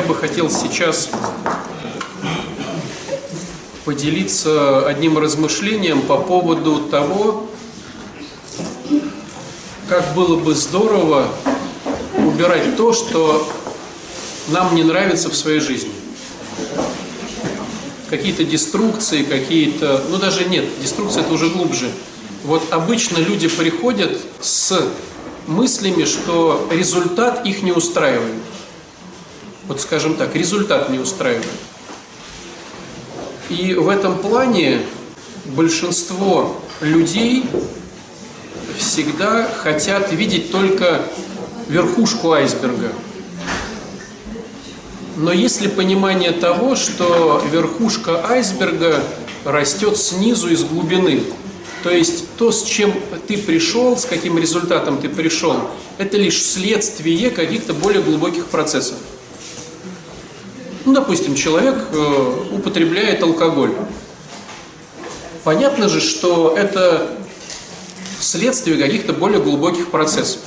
я бы хотел сейчас поделиться одним размышлением по поводу того, как было бы здорово убирать то, что нам не нравится в своей жизни. Какие-то деструкции, какие-то... Ну, даже нет, деструкция это уже глубже. Вот обычно люди приходят с мыслями, что результат их не устраивает. Вот скажем так, результат не устраивает. И в этом плане большинство людей всегда хотят видеть только верхушку айсберга. Но есть ли понимание того, что верхушка айсберга растет снизу из глубины? То есть то, с чем ты пришел, с каким результатом ты пришел, это лишь следствие каких-то более глубоких процессов. Ну, допустим, человек э, употребляет алкоголь. Понятно же, что это следствие каких-то более глубоких процессов.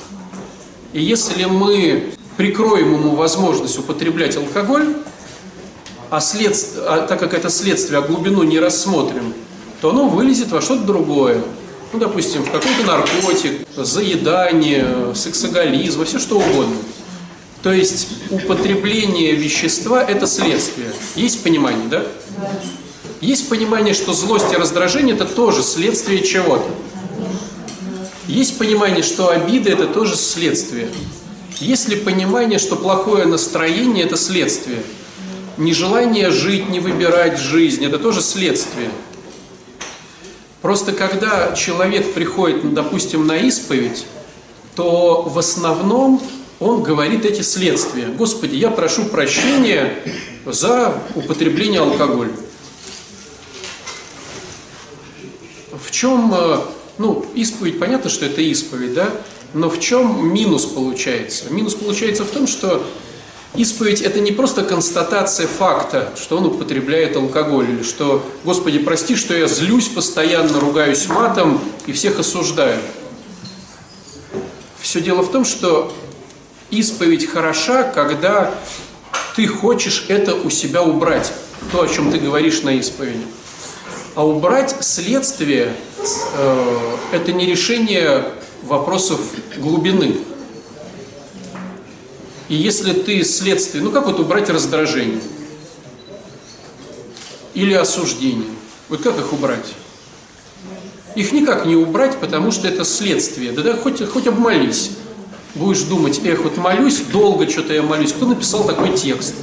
И если мы прикроем ему возможность употреблять алкоголь, а, след... а так как это следствие, а глубину не рассмотрим, то оно вылезет во что-то другое. Ну, допустим, в какой-то наркотик, заедание, сексоголизм, все что угодно. То есть употребление вещества – это следствие. Есть понимание, да? Есть понимание, что злость и раздражение – это тоже следствие чего-то. Есть понимание, что обида – это тоже следствие. Есть ли понимание, что плохое настроение – это следствие? Нежелание жить, не выбирать жизнь – это тоже следствие. Просто когда человек приходит, допустим, на исповедь, то в основном он говорит эти следствия. Господи, я прошу прощения за употребление алкоголя. В чем э, ну, исповедь, понятно, что это исповедь, да? Но в чем минус получается? Минус получается в том, что исповедь – это не просто констатация факта, что он употребляет алкоголь, или что, Господи, прости, что я злюсь постоянно, ругаюсь матом и всех осуждаю. Все дело в том, что исповедь хороша, когда ты хочешь это у себя убрать, то, о чем ты говоришь на исповеди. А убрать следствие э, – это не решение вопросов глубины. И если ты следствие, ну как вот убрать раздражение? Или осуждение? Вот как их убрать? Их никак не убрать, потому что это следствие. Да, да хоть, хоть обмолись. Будешь думать, эх, вот молюсь, долго что-то я молюсь. Кто написал такой текст?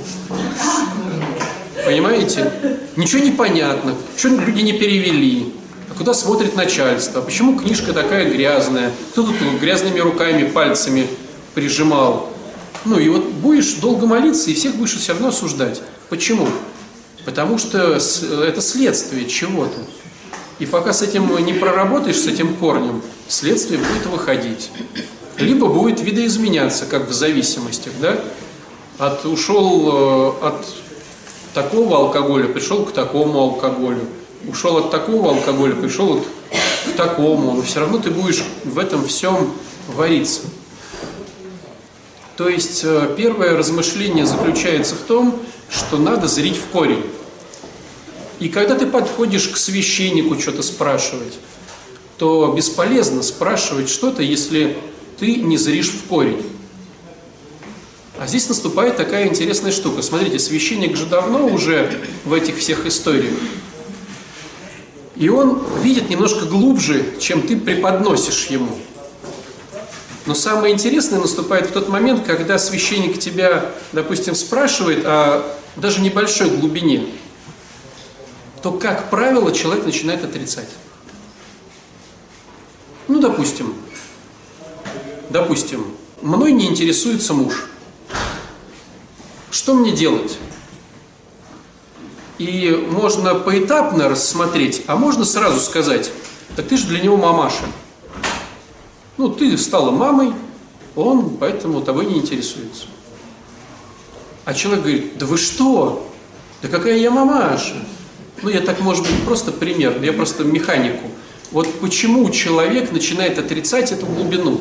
Понимаете? Ничего не понятно. Что люди не перевели? А куда смотрит начальство? Почему книжка такая грязная? Кто тут грязными руками, пальцами прижимал? Ну и вот будешь долго молиться, и всех будешь все равно осуждать. Почему? Потому что это следствие чего-то. И пока с этим не проработаешь, с этим корнем, следствие будет выходить. Либо будет видоизменяться, как в зависимостях, да? От, ушел э, от такого алкоголя, пришел к такому алкоголю. Ушел от такого алкоголя, пришел вот к такому. Но все равно ты будешь в этом всем вариться. То есть э, первое размышление заключается в том, что надо зрить в корень. И когда ты подходишь к священнику что-то спрашивать, то бесполезно спрашивать что-то, если ты не зришь в корень. А здесь наступает такая интересная штука. Смотрите, священник же давно уже в этих всех историях. И он видит немножко глубже, чем ты преподносишь ему. Но самое интересное наступает в тот момент, когда священник тебя, допустим, спрашивает о даже небольшой глубине, то, как правило, человек начинает отрицать. Ну, допустим, допустим, мной не интересуется муж. Что мне делать? И можно поэтапно рассмотреть, а можно сразу сказать, так ты же для него мамаша. Ну, ты стала мамой, он поэтому тобой не интересуется. А человек говорит, да вы что? Да какая я мамаша? Ну, я так, может быть, просто пример, я просто механику. Вот почему человек начинает отрицать эту глубину?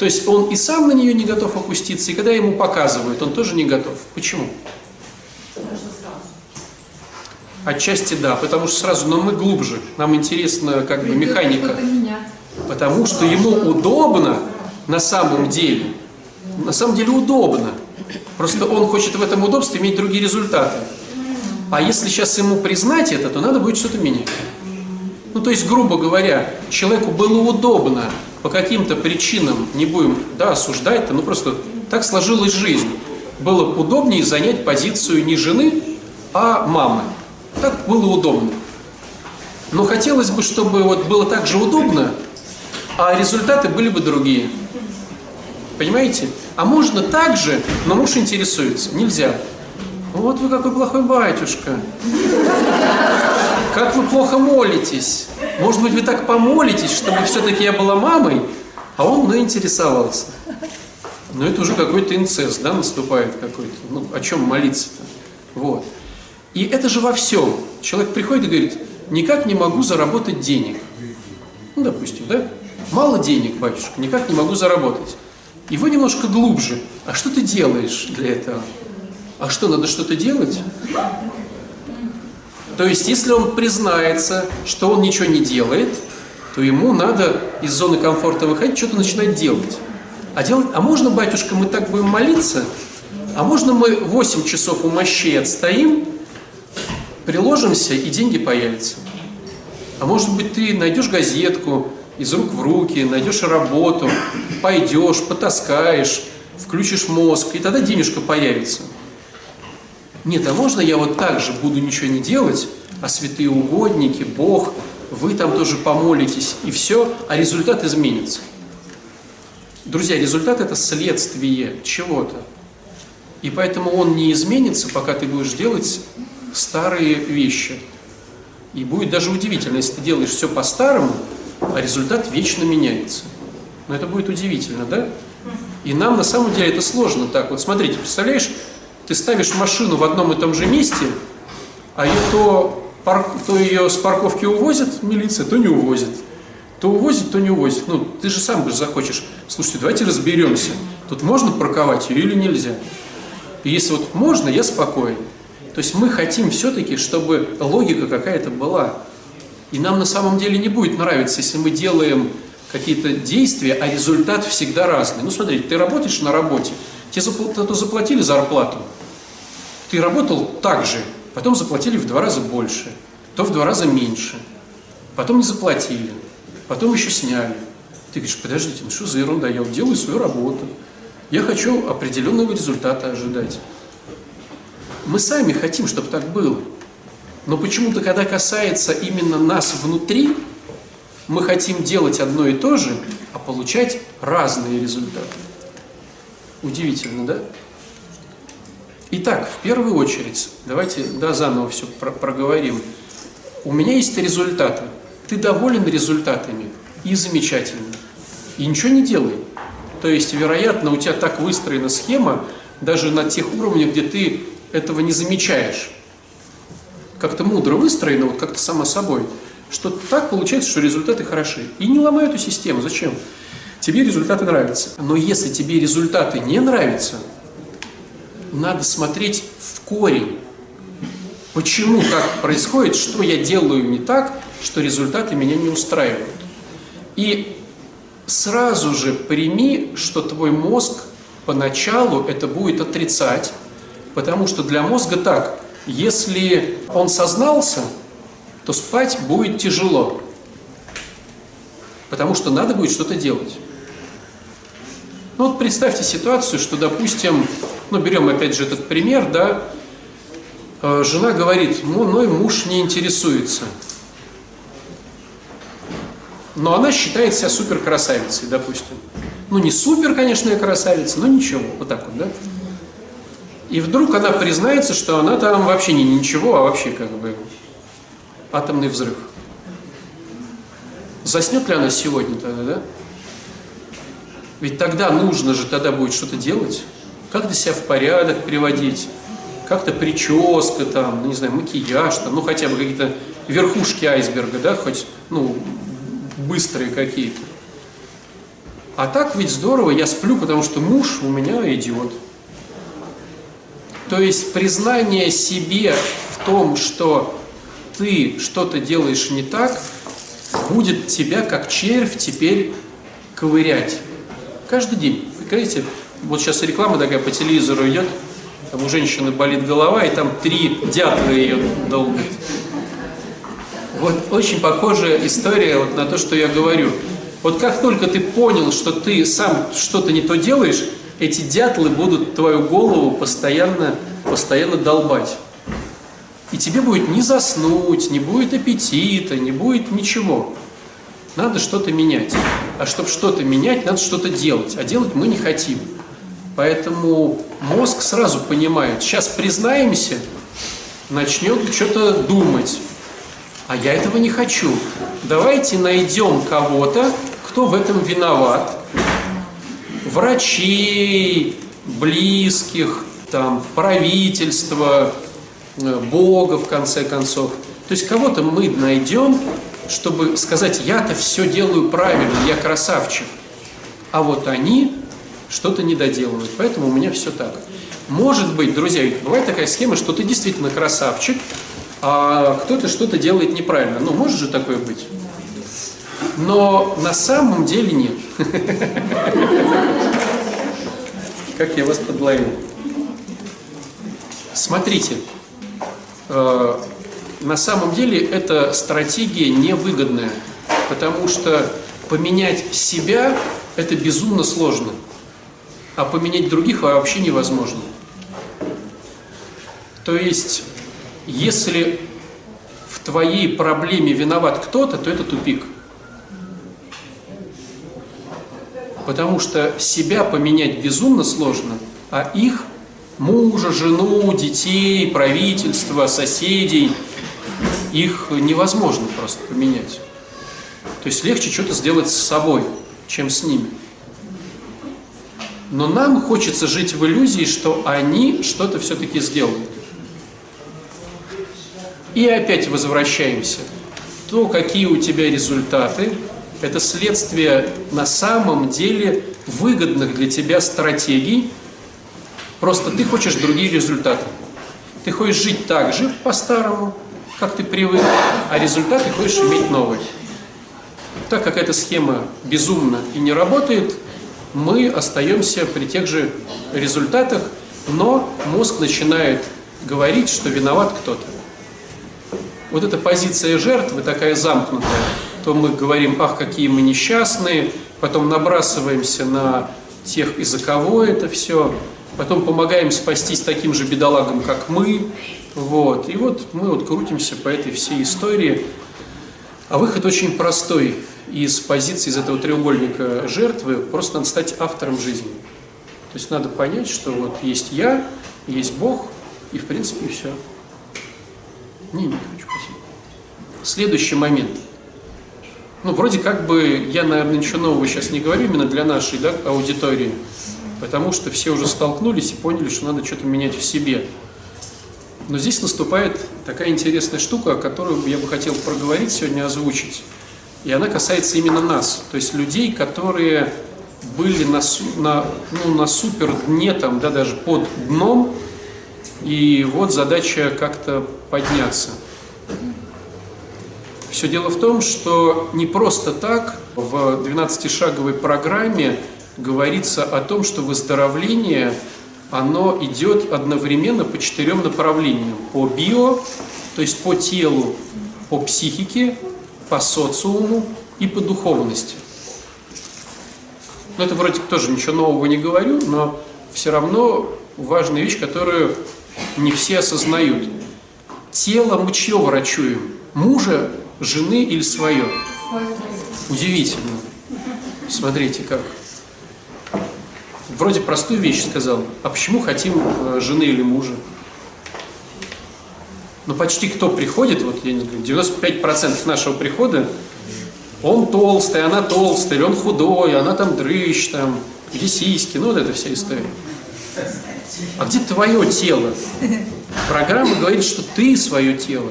То есть он и сам на нее не готов опуститься, и когда ему показывают, он тоже не готов. Почему? Отчасти да, потому что сразу, но мы глубже, нам интересна как бы механика. Потому что ему удобно на самом деле. На самом деле удобно. Просто он хочет в этом удобстве иметь другие результаты. А если сейчас ему признать это, то надо будет что-то менять. Ну, то есть, грубо говоря, человеку было удобно по каким-то причинам, не будем да, осуждать, ну просто так сложилась жизнь. Было удобнее занять позицию не жены, а мамы. Так было удобно. Но хотелось бы, чтобы вот было так же удобно, а результаты были бы другие. Понимаете? А можно так же, но муж интересуется. Нельзя. Вот вы какой плохой батюшка. Как вы плохо молитесь. Может быть, вы так помолитесь, чтобы все-таки я была мамой, а он ну, интересовался. Но это уже какой-то инцест, да, наступает какой-то. Ну, о чем молиться-то? Вот. И это же во всем. Человек приходит и говорит, никак не могу заработать денег. Ну, допустим, да? Мало денег, батюшка, никак не могу заработать. И вы немножко глубже. А что ты делаешь для этого? А что, надо что-то делать? То есть, если он признается, что он ничего не делает, то ему надо из зоны комфорта выходить, что-то начинать делать. А, делать, а можно, батюшка, мы так будем молиться? А можно мы 8 часов у мощей отстоим, приложимся, и деньги появятся? А может быть, ты найдешь газетку из рук в руки, найдешь работу, пойдешь, потаскаешь, включишь мозг, и тогда денежка появится. Нет, а можно я вот так же буду ничего не делать, а святые угодники, Бог, вы там тоже помолитесь, и все, а результат изменится. Друзья, результат это следствие чего-то. И поэтому он не изменится, пока ты будешь делать старые вещи. И будет даже удивительно, если ты делаешь все по-старому, а результат вечно меняется. Но это будет удивительно, да? И нам на самом деле это сложно так. Вот смотрите, представляешь, ты ставишь машину в одном и том же месте, а ее то, то ее с парковки увозят милиция, то не увозит. То увозит, то не увозит. Ну, ты же сам бы захочешь. Слушайте, давайте разберемся. Тут можно парковать ее или нельзя? И если вот можно, я спокоен. То есть мы хотим все-таки, чтобы логика какая-то была. И нам на самом деле не будет нравиться, если мы делаем какие-то действия, а результат всегда разный. Ну, смотрите, ты работаешь на работе, тебе заплатили зарплату, ты работал так же, потом заплатили в два раза больше, то в два раза меньше, потом не заплатили, потом еще сняли. Ты говоришь, подождите, ну что за ерунда, я вот делаю свою работу, я хочу определенного результата ожидать. Мы сами хотим, чтобы так было. Но почему-то, когда касается именно нас внутри, мы хотим делать одно и то же, а получать разные результаты. Удивительно, да? Итак, в первую очередь, давайте да, заново все про проговорим. У меня есть результаты. Ты доволен результатами и замечательно. И ничего не делай. То есть, вероятно, у тебя так выстроена схема, даже на тех уровнях, где ты этого не замечаешь. Как-то мудро выстроено, вот как-то само собой, что так получается, что результаты хороши. И не ломай эту систему. Зачем? Тебе результаты нравятся. Но если тебе результаты не нравятся, надо смотреть в корень. Почему так происходит, что я делаю не так, что результаты меня не устраивают. И сразу же прими, что твой мозг поначалу это будет отрицать, потому что для мозга так, если он сознался, то спать будет тяжело, потому что надо будет что-то делать. Ну вот представьте ситуацию, что, допустим, ну берем опять же этот пример, да, э, жена говорит, мой муж не интересуется. Но она считает себя супер красавицей, допустим. Ну не супер, конечно, красавица, но ничего, вот так вот, да. И вдруг она признается, что она там вообще не ничего, а вообще как бы атомный взрыв. Заснет ли она сегодня тогда, да? Ведь тогда нужно же тогда будет что-то делать. Как-то себя в порядок приводить. Как-то прическа там, не знаю, макияж там, ну хотя бы какие-то верхушки айсберга, да, хоть, ну, быстрые какие-то. А так ведь здорово, я сплю, потому что муж у меня идиот. То есть признание себе в том, что ты что-то делаешь не так, будет тебя как червь теперь ковырять. Каждый день. Понимаете, вот сейчас реклама такая по телевизору идет, там у женщины болит голова, и там три дятла ее долбят. Вот очень похожая история вот на то, что я говорю. Вот как только ты понял, что ты сам что-то не то делаешь, эти дятлы будут твою голову постоянно, постоянно долбать. И тебе будет не заснуть, не будет аппетита, не будет ничего. Надо что-то менять. А чтобы что-то менять, надо что-то делать. А делать мы не хотим. Поэтому мозг сразу понимает, сейчас признаемся, начнет что-то думать. А я этого не хочу. Давайте найдем кого-то, кто в этом виноват. Врачей, близких, там, правительства, э, Бога, в конце концов. То есть кого-то мы найдем, чтобы сказать, я-то все делаю правильно, я красавчик. А вот они что-то не доделывают, поэтому у меня все так. Может быть, друзья, бывает такая схема, что ты действительно красавчик, а кто-то что-то делает неправильно. Ну, может же такое быть? Но на самом деле нет. Как я вас подловил. Смотрите, э, на самом деле эта стратегия невыгодная, потому что поменять себя – это безумно сложно, а поменять других вообще невозможно. То есть, если в твоей проблеме виноват кто-то, то это тупик. Потому что себя поменять безумно сложно, а их мужа, жену, детей, правительство, соседей – их невозможно просто поменять. То есть легче что-то сделать с собой, чем с ними. Но нам хочется жить в иллюзии, что они что-то все-таки сделают. И опять возвращаемся. То, какие у тебя результаты, это следствие на самом деле выгодных для тебя стратегий. Просто ты хочешь другие результаты. Ты хочешь жить так же, по-старому, как ты привык, а результат ты хочешь иметь новый. Так как эта схема безумна и не работает, мы остаемся при тех же результатах, но мозг начинает говорить, что виноват кто-то. Вот эта позиция жертвы такая замкнутая, то мы говорим, ах, какие мы несчастные, потом набрасываемся на тех, из-за кого это все, потом помогаем спастись таким же бедолагам, как мы, вот. И вот мы вот крутимся по этой всей истории. А выход очень простой. Из позиции, из этого треугольника жертвы просто надо стать автором жизни. То есть надо понять, что вот есть я, есть Бог, и в принципе все. Не, не хочу, спасибо. Следующий момент. Ну, вроде как бы я, наверное, ничего нового сейчас не говорю именно для нашей да, аудитории, потому что все уже столкнулись и поняли, что надо что-то менять в себе. Но здесь наступает такая интересная штука, которую я бы хотел проговорить сегодня, озвучить. И она касается именно нас, то есть людей, которые были на, на, ну, на супер дне, там, да, даже под дном, и вот задача как-то подняться. Все дело в том, что не просто так в 12-шаговой программе говорится о том, что выздоровление оно идет одновременно по четырем направлениям. По био, то есть по телу, по психике, по социуму и по духовности. Ну, это вроде тоже ничего нового не говорю, но все равно важная вещь, которую не все осознают. Тело мы чье врачуем? Мужа, жены или свое? Удивительно. Смотрите как вроде простую вещь сказал, а почему хотим э, жены или мужа? Но почти кто приходит, вот я не знаю, 95% нашего прихода, он толстый, она толстая, он худой, она там дрыщ, там, где сиськи, ну вот эта вся история. А где твое тело? Программа говорит, что ты свое тело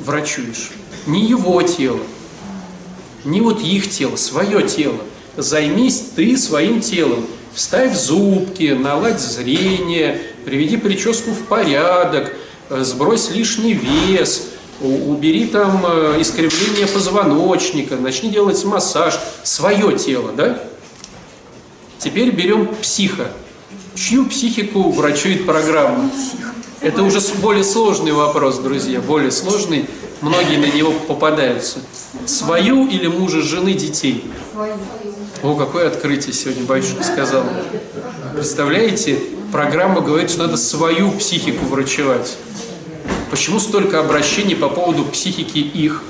врачуешь, не его тело, не вот их тело, свое тело. займись ты своим телом. Вставь зубки, наладь зрение, приведи прическу в порядок, э, сбрось лишний вес, убери там э, искривление позвоночника, начни делать массаж, свое тело, да? Теперь берем психа. Чью психику врачует программа? Это уже более сложный вопрос, друзья, более сложный. Многие на него попадаются. Свою или мужа, жены, детей? Свою. О, какое открытие сегодня батюшка сказал. Представляете, программа говорит, что надо свою психику врачевать. Почему столько обращений по поводу психики их?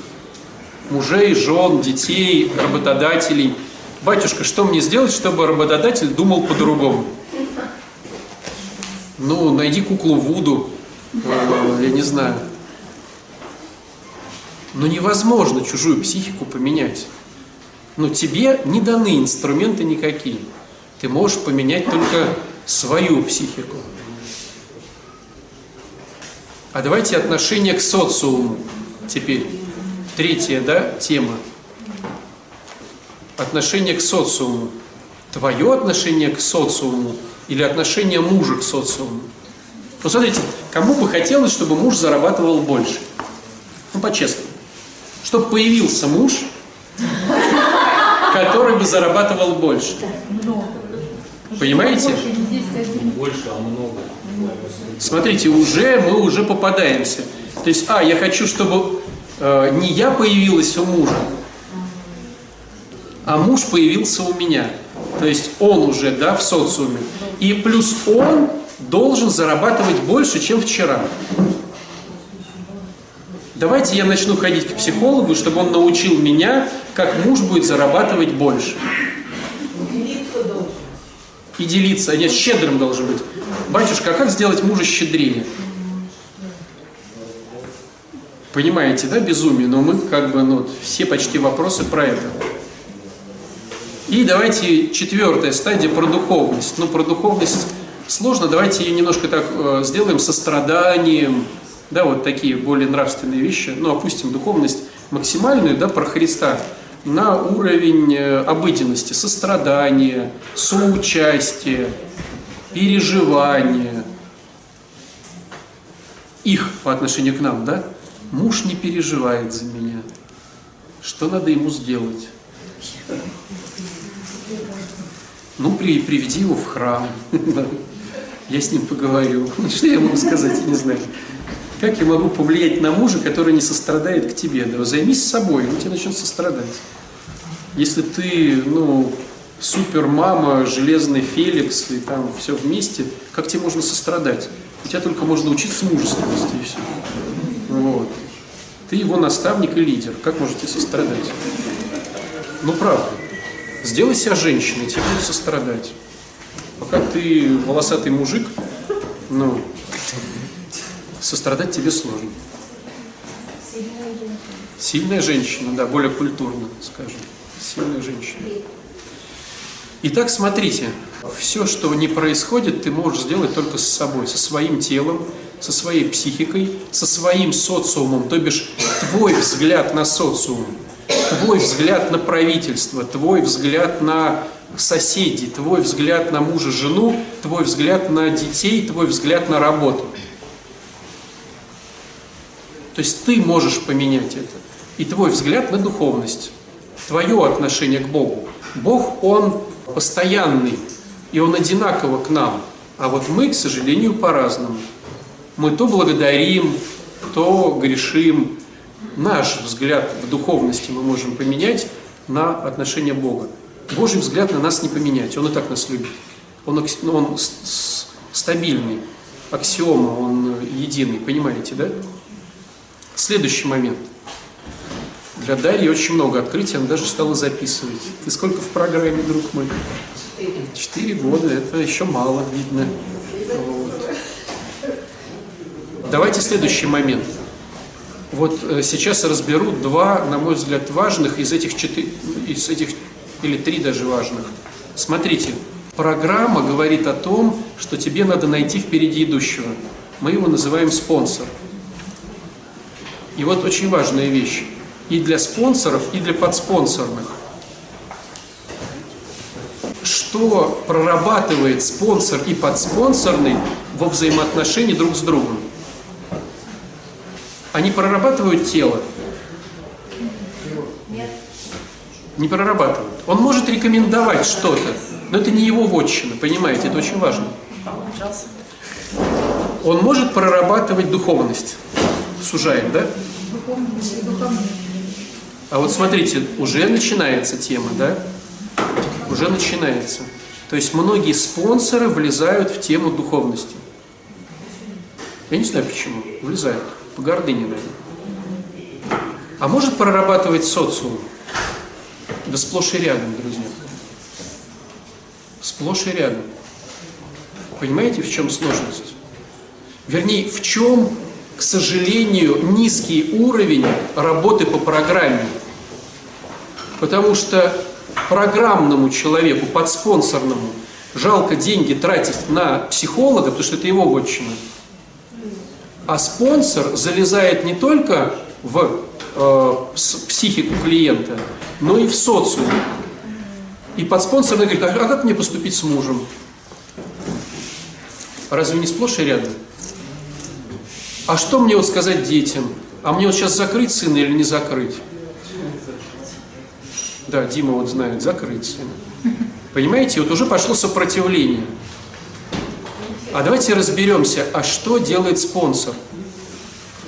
Мужей, жен, детей, работодателей. Батюшка, что мне сделать, чтобы работодатель думал по-другому? Ну, найди куклу Вуду, я не знаю. Но невозможно чужую психику поменять. Но тебе не даны инструменты никакие. Ты можешь поменять только свою психику. А давайте отношение к социуму теперь. Третья, да, тема. Отношение к социуму. Твое отношение к социуму или отношение мужа к социуму. Ну, смотрите, кому бы хотелось, чтобы муж зарабатывал больше? Ну, по-честному. Чтобы появился муж, который бы зарабатывал больше. Понимаете? Больше, а много. Смотрите, уже мы уже попадаемся. То есть, а, я хочу, чтобы э, не я появилась у мужа, а муж появился у меня. То есть он уже, да, в социуме. И плюс он должен зарабатывать больше, чем вчера. Давайте я начну ходить к психологу, чтобы он научил меня, как муж будет зарабатывать больше. И делиться. Нет, щедрым должен быть. Батюшка, а как сделать мужа щедрее? Понимаете, да, безумие? Но мы как бы, ну, все почти вопросы про это. И давайте четвертая стадия про духовность. Ну, про духовность сложно, давайте ее немножко так э, сделаем состраданием, да, вот такие более нравственные вещи, ну, опустим духовность максимальную, да, про Христа на уровень э, обыденности, сострадания, соучастия, переживания их по отношению к нам, да? Муж не переживает за меня. Что надо ему сделать? Ну, при, приведи его в храм. Я с ним поговорю. Что я могу сказать, я не знаю. Как я могу повлиять на мужа, который не сострадает к тебе? Да займись собой, он тебе начнет сострадать. Если ты, ну, супер мама, железный Феликс, и там все вместе, как тебе можно сострадать? У тебя только можно учиться мужественности и все. Вот. Ты его наставник и лидер. Как можете сострадать? Ну, правда. Сделай себя женщиной, тебе будут сострадать. Пока ты волосатый мужик, ну, сострадать тебе сложно. Сильная женщина, да, более культурно, скажем. Сильная женщина. Итак, смотрите, все, что не происходит, ты можешь сделать только с собой, со своим телом, со своей психикой, со своим социумом, то бишь твой взгляд на социум – твой взгляд на правительство, твой взгляд на соседей, твой взгляд на мужа, жену, твой взгляд на детей, твой взгляд на работу. То есть ты можешь поменять это. И твой взгляд на духовность, твое отношение к Богу. Бог, Он постоянный, и Он одинаково к нам. А вот мы, к сожалению, по-разному. Мы то благодарим, то грешим, наш взгляд в духовности мы можем поменять на отношение Бога. Божий взгляд на нас не поменять, Он и так нас любит. Он, он стабильный, аксиома, он единый, понимаете, да? Следующий момент. Для Дарьи очень много открытий, она даже стала записывать. Ты сколько в программе, друг мой? Четыре года, это еще мало, видно. Вот. Давайте следующий момент – вот э, сейчас разберу два, на мой взгляд, важных из этих четырех, из этих, или три даже важных. Смотрите, программа говорит о том, что тебе надо найти впереди идущего. Мы его называем спонсор. И вот очень важная вещь. И для спонсоров, и для подспонсорных. что прорабатывает спонсор и подспонсорный во взаимоотношении друг с другом? Они прорабатывают тело? Не прорабатывают. Он может рекомендовать что-то, но это не его вотчина, понимаете, это очень важно. Он может прорабатывать духовность. Сужает, да? А вот смотрите, уже начинается тема, да? Уже начинается. То есть многие спонсоры влезают в тему духовности. Я не знаю почему. Влезают. По гордыне, наверное. А может прорабатывать социум? Да сплошь и рядом, друзья. Сплошь и рядом. Понимаете, в чем сложность? Вернее, в чем, к сожалению, низкий уровень работы по программе. Потому что программному человеку, подспонсорному, жалко деньги тратить на психолога, потому что это его вотчина. А спонсор залезает не только в э, психику клиента, но и в социум. И подспонсор говорит, а как мне поступить с мужем? Разве не сплошь и рядом? А что мне вот сказать детям? А мне вот сейчас закрыть сына или не закрыть? Да, Дима вот знает, закрыть сына. Понимаете, вот уже пошло сопротивление. А давайте разберемся, а что делает спонсор?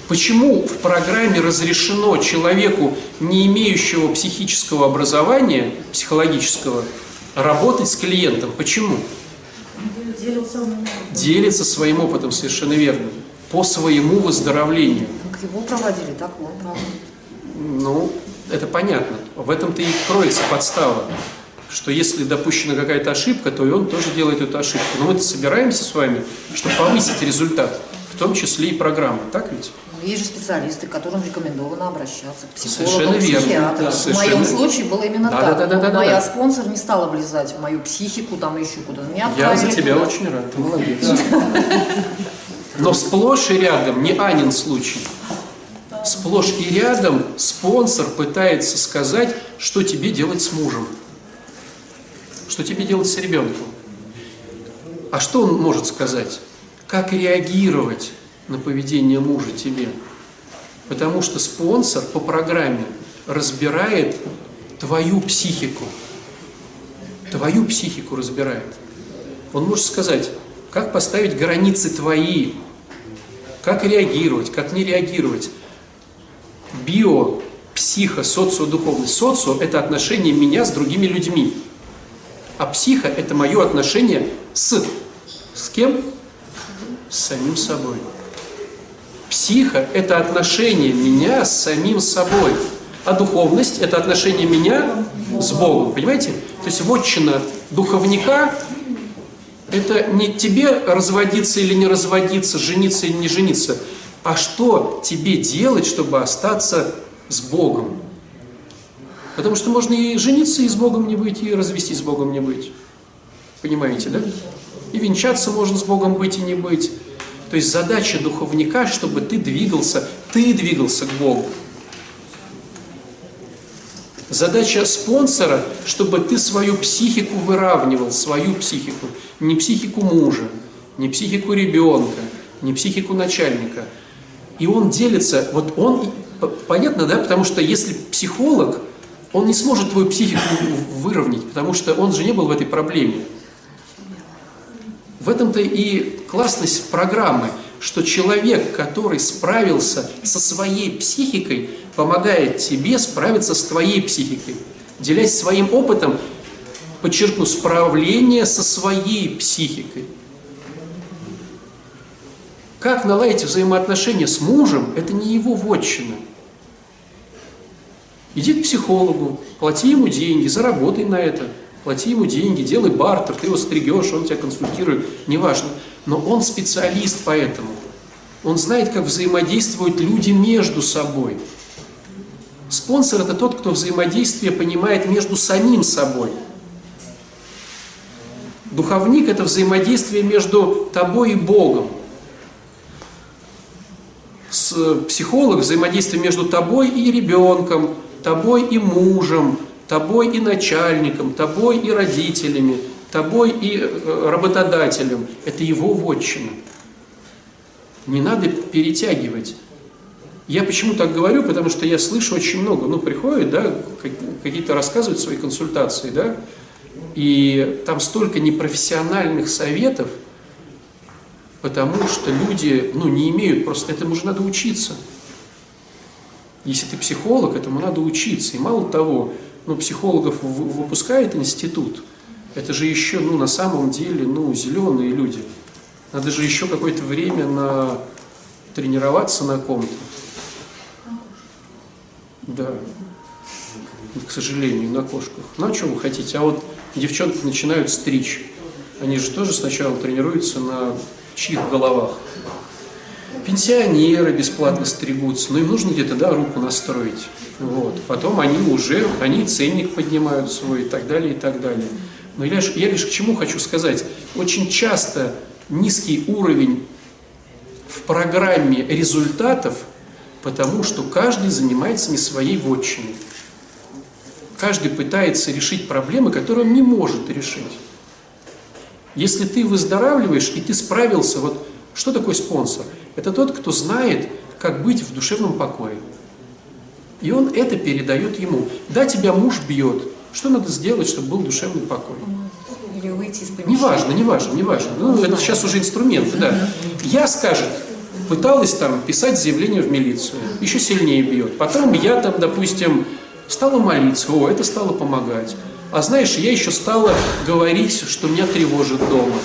Почему в программе разрешено человеку, не имеющего психического образования, психологического, работать с клиентом? Почему? Делится своим опытом, совершенно верно. По своему выздоровлению. Как его проводили, так он проводил. Ну, это понятно. В этом-то и кроется подстава что если допущена какая-то ошибка, то и он тоже делает эту ошибку. Но мы собираемся с вами, чтобы повысить результат, в том числе и программы, так ведь? Есть же специалисты, к которым рекомендовано обращаться, к психологам, Совершенно психиатрам. Да, в моем случае было именно Да, так. да, да, да, да, Моя да. спонсор не стала влезать в мою психику, там еще куда-то. Меня Я за тебя туда. очень рад, молодец. Но сплошь и рядом, не Анин случай, сплошь и рядом спонсор пытается сказать, что тебе делать с мужем, что тебе делать с ребенком. А что он может сказать? Как реагировать на поведение мужа тебе? Потому что спонсор по программе разбирает твою психику. Твою психику разбирает. Он может сказать, как поставить границы твои, как реагировать, как не реагировать. Био, психо, социо-духовность. Социо – это отношение меня с другими людьми. А психо – это мое отношение с... С кем? С самим собой. Психо – это отношение меня с самим собой. А духовность – это отношение меня с Богом. Понимаете? То есть вотчина духовника – это не тебе разводиться или не разводиться, жениться или не жениться, а что тебе делать, чтобы остаться с Богом. Потому что можно и жениться и с Богом не быть, и развестись с Богом не быть. Понимаете, да? И венчаться можно с Богом быть и не быть. То есть задача духовника, чтобы ты двигался, ты двигался к Богу. Задача спонсора, чтобы ты свою психику выравнивал, свою психику. Не психику мужа, не психику ребенка, не психику начальника. И он делится, вот он, понятно, да, потому что если психолог, он не сможет твою психику выровнять, потому что он же не был в этой проблеме. В этом-то и классность программы, что человек, который справился со своей психикой, помогает тебе справиться с твоей психикой, делясь своим опытом, подчеркну, справление со своей психикой. Как наладить взаимоотношения с мужем, это не его вотчина. Иди к психологу, плати ему деньги, заработай на это, плати ему деньги, делай бартер, ты его стригешь, он тебя консультирует, неважно. Но он специалист по этому. Он знает, как взаимодействуют люди между собой. Спонсор – это тот, кто взаимодействие понимает между самим собой. Духовник – это взаимодействие между тобой и Богом. С- Психолог – взаимодействие между тобой и ребенком, тобой и мужем, тобой и начальником, тобой и родителями, тобой и э, работодателем. Это его вотчина. Не надо перетягивать. Я почему так говорю? Потому что я слышу очень много. Ну, приходят, да, какие-то рассказывают свои консультации, да, и там столько непрофессиональных советов, потому что люди, ну, не имеют, просто этому же надо учиться. Если ты психолог, этому надо учиться. И мало того, ну, психологов выпускает институт, это же еще, ну, на самом деле, ну, зеленые люди. Надо же еще какое-то время на тренироваться на ком-то. Да. К сожалению, на кошках. Ну, а что вы хотите? А вот девчонки начинают стричь. Они же тоже сначала тренируются на чьих головах. Пенсионеры бесплатно стригутся, но им нужно где-то, да, руку настроить. Вот. Потом они уже, они ценник поднимают свой и так далее, и так далее. Но я, я лишь к чему хочу сказать. Очень часто низкий уровень в программе результатов, потому что каждый занимается не своей вотчиной. Каждый пытается решить проблемы, которые он не может решить. Если ты выздоравливаешь и ты справился, вот что такое спонсор? Это тот, кто знает, как быть в душевном покое. И он это передает ему. Да, тебя муж бьет. Что надо сделать, чтобы был душевный покой? Или выйти из помещения. Неважно, неважно, неважно. Ну, это сейчас уже инструменты, да. Я, скажет, пыталась там писать заявление в милицию, еще сильнее бьет. Потом я там, допустим, стала молиться, о, это стало помогать. А знаешь, я еще стала говорить, что меня тревожит дома.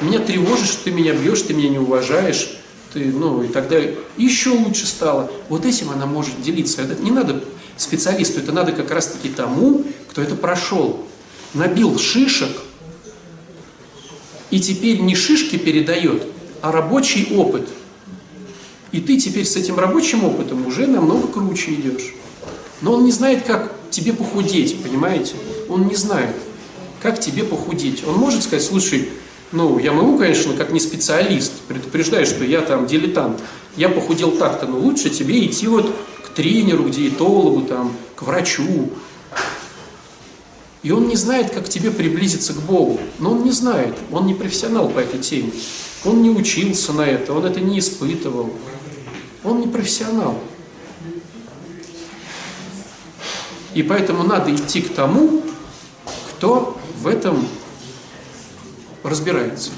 Меня тревожит, что ты меня бьешь, ты меня не уважаешь, ты, ну и далее. Еще лучше стало. Вот этим она может делиться. Это не надо специалисту, это надо как раз-таки тому, кто это прошел. Набил шишек, и теперь не шишки передает, а рабочий опыт. И ты теперь с этим рабочим опытом уже намного круче идешь. Но он не знает, как тебе похудеть, понимаете? Он не знает, как тебе похудеть. Он может сказать, слушай, ну, я могу, конечно, как не специалист, предупреждаю, что я там дилетант, я похудел так-то, но лучше тебе идти вот к тренеру, к диетологу, там, к врачу. И он не знает, как тебе приблизиться к Богу. Но он не знает, он не профессионал по этой теме. Он не учился на это, он это не испытывал. Он не профессионал. И поэтому надо идти к тому, кто в этом разбирается.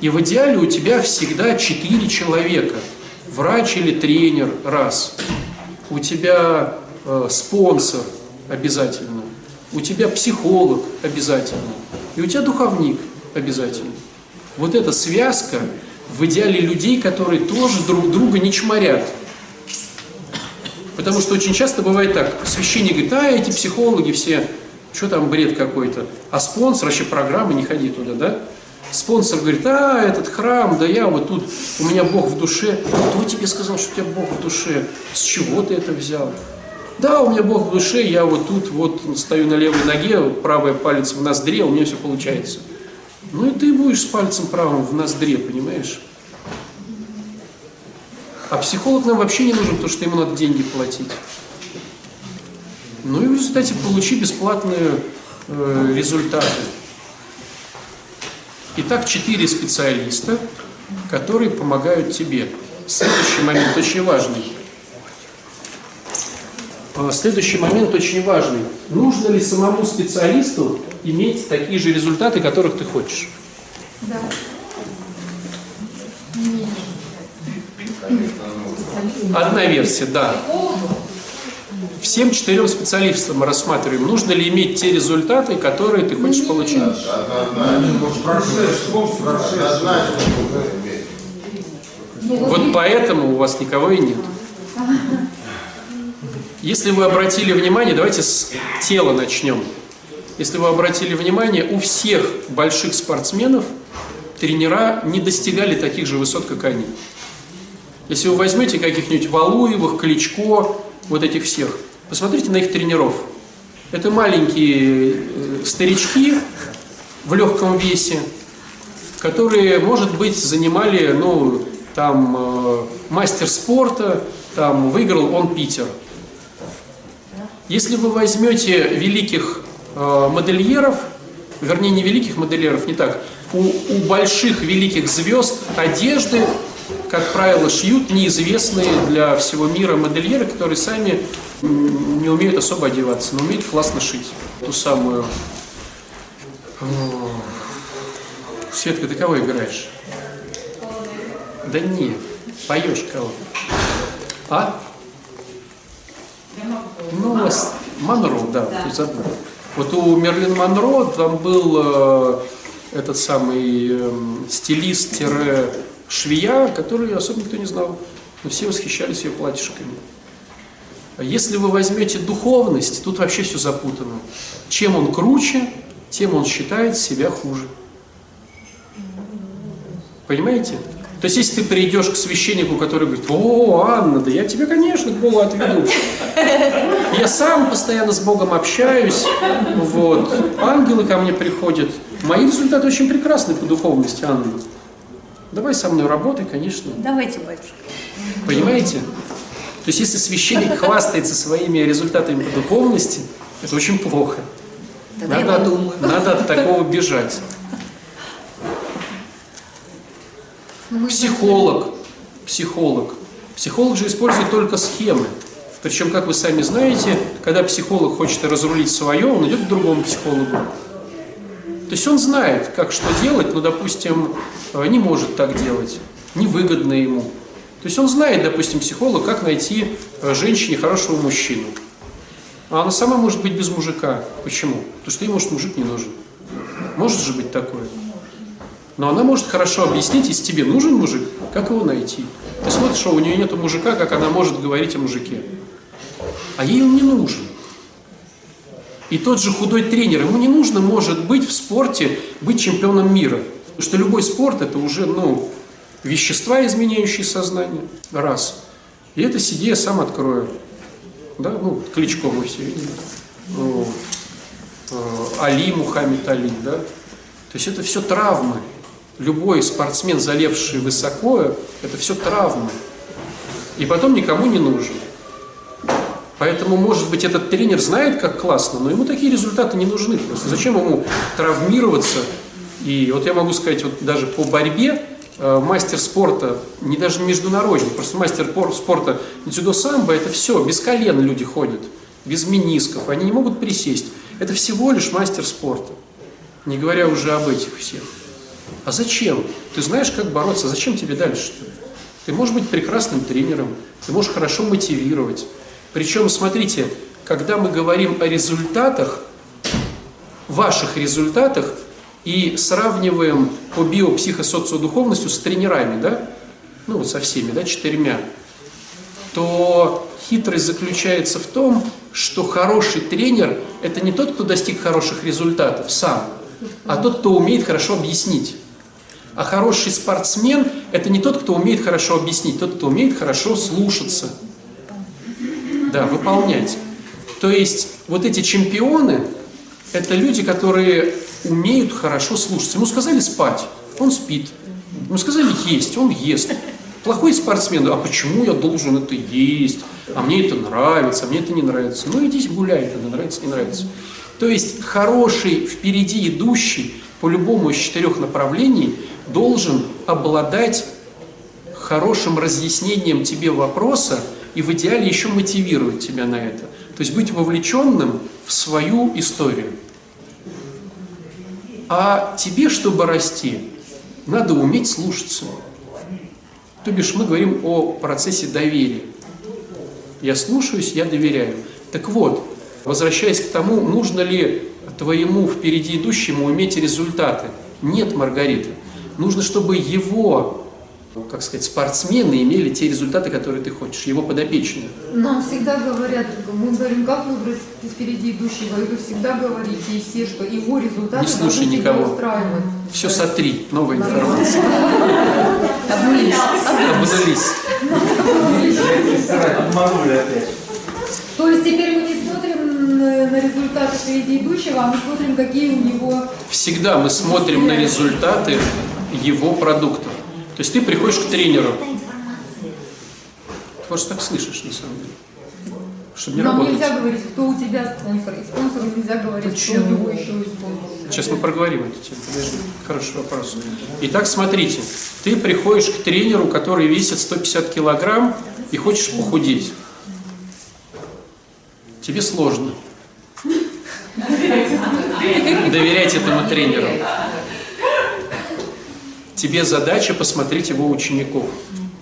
И в идеале у тебя всегда четыре человека. Врач или тренер – раз. У тебя э, спонсор обязательно. У тебя психолог обязательно. И у тебя духовник обязательно. Вот эта связка в идеале людей, которые тоже друг друга не чморят. Потому что очень часто бывает так, священник говорит, а эти психологи все, что там бред какой-то, а спонсор, вообще программы, не ходи туда, да? Спонсор говорит, а, этот храм, да я вот тут, у меня Бог в душе. Кто тебе сказал, что у тебя Бог в душе? С чего ты это взял? Да, у меня Бог в душе, я вот тут вот стою на левой ноге, правый палец в ноздре, у меня все получается. Ну и ты будешь с пальцем правым в ноздре, понимаешь? А психолог нам вообще не нужен, потому что ему надо деньги платить. Ну и в результате получи бесплатные э, результаты. Итак, четыре специалиста, которые помогают тебе. Следующий момент очень важный. А, следующий момент очень важный. Нужно ли самому специалисту иметь такие же результаты, которых ты хочешь? Да. Одна версия, да. Всем четырем специалистам мы рассматриваем, нужно ли иметь те результаты, которые ты хочешь получить. Вот поэтому у вас никого и нет. Если вы обратили внимание, давайте с тела начнем. Если вы обратили внимание, у всех больших спортсменов тренера не достигали таких же высот, как они. Если вы возьмете каких-нибудь Валуевых, Кличко, вот этих всех, посмотрите на их тренеров. Это маленькие э, старички в легком весе, которые, может быть, занимали, ну, там, э, мастер спорта, там, выиграл он Питер. Если вы возьмете великих модельеров, вернее, не великих модельеров, не так. У, у больших великих звезд одежды, как правило, шьют неизвестные для всего мира модельеры, которые сами не умеют особо одеваться, но умеют классно шить. Ту самую... Светка, ты кого играешь? Да не, поешь кого? А? Ну, Монро, да, ты забыл. Вот у Мерлин Монро там был э, этот самый эм, стилист-швея, который особо никто не знал. Но все восхищались ее платьишками. А Если вы возьмете духовность, тут вообще все запутано. Чем он круче, тем он считает себя хуже. Понимаете? То есть, если ты придешь к священнику, который говорит, о, Анна, да я тебя, конечно, к Богу отведу. Я сам постоянно с Богом общаюсь, вот. ангелы ко мне приходят. Мои результаты очень прекрасны по духовности, Анна. Давай со мной работай, конечно. Давайте, батюшка. Понимаете? То есть, если священник хвастается своими результатами по духовности, это очень плохо. Я Надо, надо от такого бежать. Психолог. Психолог. Психолог же использует только схемы. Причем, как вы сами знаете, когда психолог хочет разрулить свое, он идет к другому психологу. То есть он знает, как что делать, но, допустим, э, не может так делать, невыгодно ему. То есть он знает, допустим, психолог, как найти э, женщине хорошего мужчину. А она сама может быть без мужика. Почему? Потому что ей, может, мужик не нужен. Может же быть такое. Но она может хорошо объяснить, если тебе нужен мужик, как его найти. Ты смотришь, что у нее нет мужика, как она может говорить о мужике. А ей он не нужен. И тот же худой тренер, ему не нужно, может быть, в спорте быть чемпионом мира. Потому что любой спорт это уже, ну, вещества, изменяющие сознание. Раз. И это сиди, я сам открою. Да, ну, Кличко мы все видели. Ну, э, Али, Мухаммед Али, да. То есть это все травмы. Любой спортсмен, залевший высоко, это все травмы. И потом никому не нужен. Поэтому, может быть, этот тренер знает, как классно, но ему такие результаты не нужны просто. Зачем ему травмироваться? И вот я могу сказать, вот даже по борьбе э, мастер спорта, не даже международный, просто мастер пор- спорта дзюдо-самбо, это все, без колен люди ходят, без менисков, они не могут присесть. Это всего лишь мастер спорта, не говоря уже об этих всех. А зачем? Ты знаешь, как бороться, зачем тебе дальше-то? Ты можешь быть прекрасным тренером, ты можешь хорошо мотивировать. Причем, смотрите, когда мы говорим о результатах, ваших результатах, и сравниваем по биопсихосоциодуховностью с тренерами, да, ну вот со всеми, да, четырьмя, то хитрость заключается в том, что хороший тренер – это не тот, кто достиг хороших результатов сам, а тот, кто умеет хорошо объяснить. А хороший спортсмен – это не тот, кто умеет хорошо объяснить, тот, кто умеет хорошо слушаться. Да, выполнять. То есть вот эти чемпионы – это люди, которые умеют хорошо слушаться. Ему сказали спать, он спит. Ему сказали есть, он ест. Плохой спортсмен, а почему я должен это есть? А мне это нравится, а мне это не нравится. Ну иди гуляй, тогда нравится, не нравится. То есть хороший впереди идущий по любому из четырех направлений должен обладать хорошим разъяснением тебе вопроса и в идеале еще мотивировать тебя на это. То есть быть вовлеченным в свою историю. А тебе, чтобы расти, надо уметь слушаться. То бишь мы говорим о процессе доверия. Я слушаюсь, я доверяю. Так вот, возвращаясь к тому, нужно ли твоему впереди идущему иметь результаты. Нет, Маргарита. Нужно, чтобы его, как сказать, спортсмены имели те результаты, которые ты хочешь, его подопечные. Нам всегда говорят, мы говорим, как выбрать впереди идущего, и вы всегда говорите, и все, что его результаты Не слушай никого. устраивать. Все сотри, новая информация. Обнулись. Обнулись. Обманули опять. То есть теперь мы не на на результаты впереди идущего, а мы смотрим, какие у него... Всегда мы смотрим на результаты его продуктов. То есть ты приходишь к тренеру. Ты просто так слышишь, на самом деле. чтобы не Нам работать. нельзя говорить, кто у тебя спонсор, и спонсору нельзя говорить, кто у него еще и спонсор. Сейчас мы проговорим эту тему. Подожди. Хороший вопрос. Итак, смотрите. Ты приходишь к тренеру, который весит 150 килограмм, и хочешь похудеть. Тебе сложно. Доверять этому тренеру. Тебе задача посмотреть его учеников.